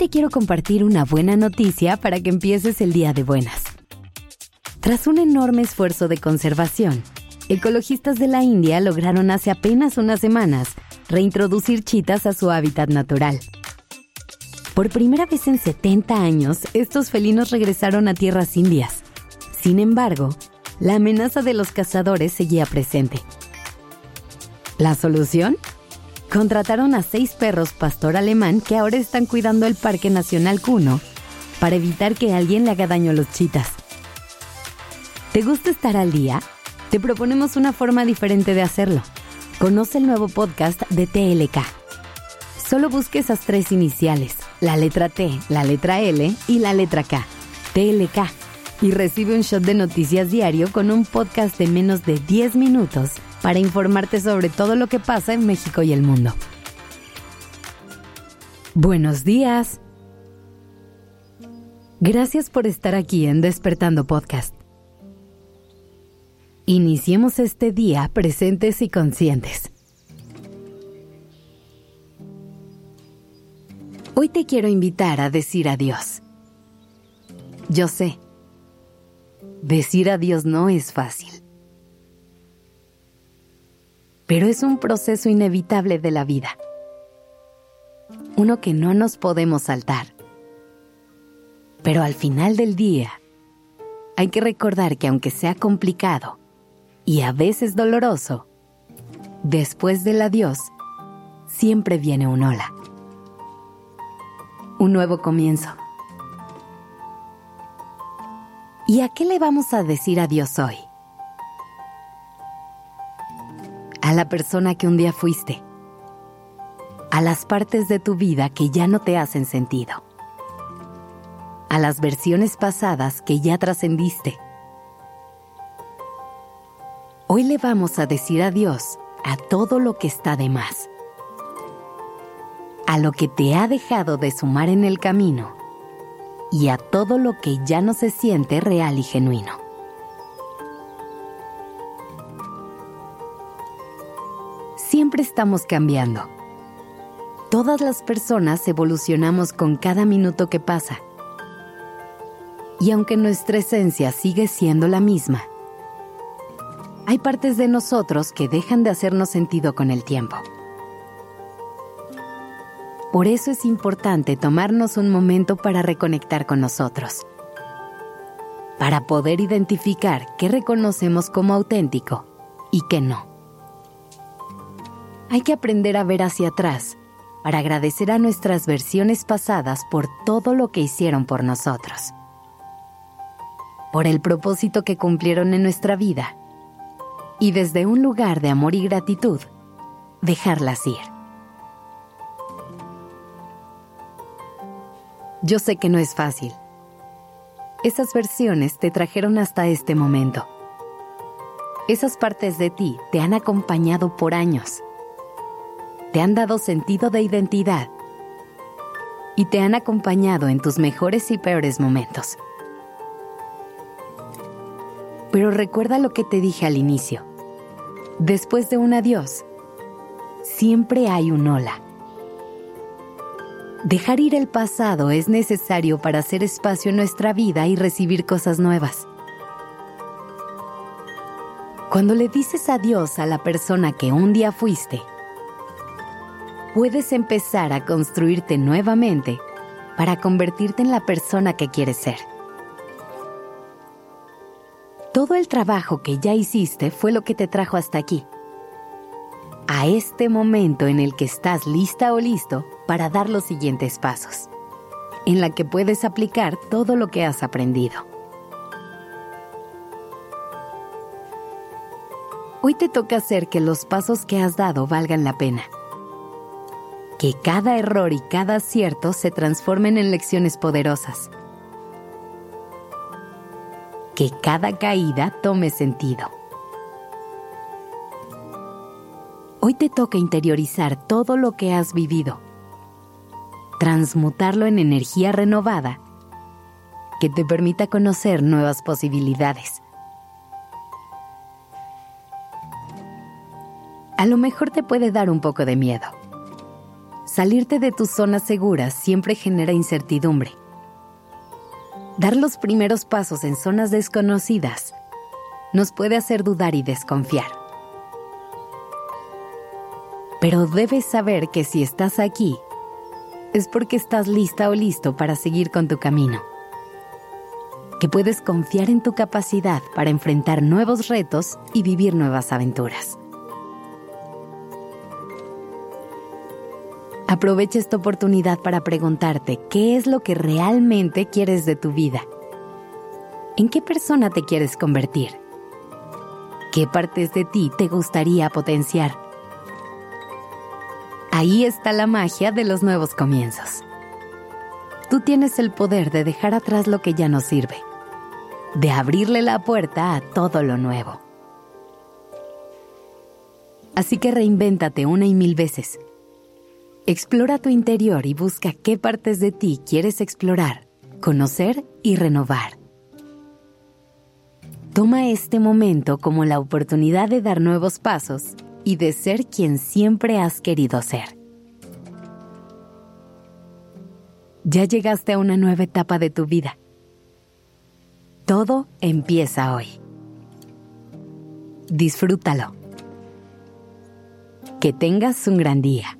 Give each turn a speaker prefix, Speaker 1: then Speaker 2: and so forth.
Speaker 1: te quiero compartir una buena noticia para que empieces el día de buenas. Tras un enorme esfuerzo de conservación, ecologistas de la India lograron hace apenas unas semanas reintroducir chitas a su hábitat natural. Por primera vez en 70 años, estos felinos regresaron a tierras indias. Sin embargo, la amenaza de los cazadores seguía presente. ¿La solución? Contrataron a seis perros pastor alemán que ahora están cuidando el Parque Nacional Cuno para evitar que alguien le haga daño a los chitas. ¿Te gusta estar al día? Te proponemos una forma diferente de hacerlo. Conoce el nuevo podcast de TLK. Solo busque esas tres iniciales, la letra T, la letra L y la letra K. TLK y recibe un shot de noticias diario con un podcast de menos de 10 minutos para informarte sobre todo lo que pasa en México y el mundo. Buenos días. Gracias por estar aquí en Despertando Podcast. Iniciemos este día presentes y conscientes. Hoy te quiero invitar a decir adiós. Yo sé Decir adiós no es fácil. Pero es un proceso inevitable de la vida. Uno que no nos podemos saltar. Pero al final del día, hay que recordar que aunque sea complicado y a veces doloroso, después del adiós, siempre viene un hola. Un nuevo comienzo ¿Y a qué le vamos a decir adiós hoy? A la persona que un día fuiste. A las partes de tu vida que ya no te hacen sentido. A las versiones pasadas que ya trascendiste. Hoy le vamos a decir adiós a todo lo que está de más. A lo que te ha dejado de sumar en el camino y a todo lo que ya no se siente real y genuino. Estamos cambiando. Todas las personas evolucionamos con cada minuto que pasa. Y aunque nuestra esencia sigue siendo la misma, hay partes de nosotros que dejan de hacernos sentido con el tiempo. Por eso es importante tomarnos un momento para reconectar con nosotros, para poder identificar qué reconocemos como auténtico y qué no. Hay que aprender a ver hacia atrás para agradecer a nuestras versiones pasadas por todo lo que hicieron por nosotros, por el propósito que cumplieron en nuestra vida y desde un lugar de amor y gratitud, dejarlas ir. Yo sé que no es fácil. Esas versiones te trajeron hasta este momento. Esas partes de ti te han acompañado por años. Te han dado sentido de identidad. Y te han acompañado en tus mejores y peores momentos. Pero recuerda lo que te dije al inicio. Después de un adiós, siempre hay un hola. Dejar ir el pasado es necesario para hacer espacio en nuestra vida y recibir cosas nuevas. Cuando le dices adiós a la persona que un día fuiste, puedes empezar a construirte nuevamente para convertirte en la persona que quieres ser. Todo el trabajo que ya hiciste fue lo que te trajo hasta aquí a este momento en el que estás lista o listo para dar los siguientes pasos, en la que puedes aplicar todo lo que has aprendido. Hoy te toca hacer que los pasos que has dado valgan la pena. Que cada error y cada acierto se transformen en lecciones poderosas. Que cada caída tome sentido Hoy te toca interiorizar todo lo que has vivido, transmutarlo en energía renovada que te permita conocer nuevas posibilidades. A lo mejor te puede dar un poco de miedo. Salirte de tu zona segura siempre genera incertidumbre. Dar los primeros pasos en zonas desconocidas nos puede hacer dudar y desconfiar. Pero debes saber que si estás aquí, es porque estás lista o listo para seguir con tu camino. Que puedes confiar en tu capacidad para enfrentar nuevos retos y vivir nuevas aventuras. Aprovecha esta oportunidad para preguntarte qué es lo que realmente quieres de tu vida. ¿En qué persona te quieres convertir? ¿Qué partes de ti te gustaría potenciar? Ahí está la magia de los nuevos comienzos. Tú tienes el poder de dejar atrás lo que ya no sirve, de abrirle la puerta a todo lo nuevo. Así que reinvéntate una y mil veces Explora tu interior y busca qué partes de ti quieres explorar, conocer y renovar. Toma este momento como la oportunidad de dar nuevos pasos y de ser quien siempre has querido ser. Ya llegaste a una nueva etapa de tu vida. Todo empieza hoy. Disfrútalo. Que tengas un gran día.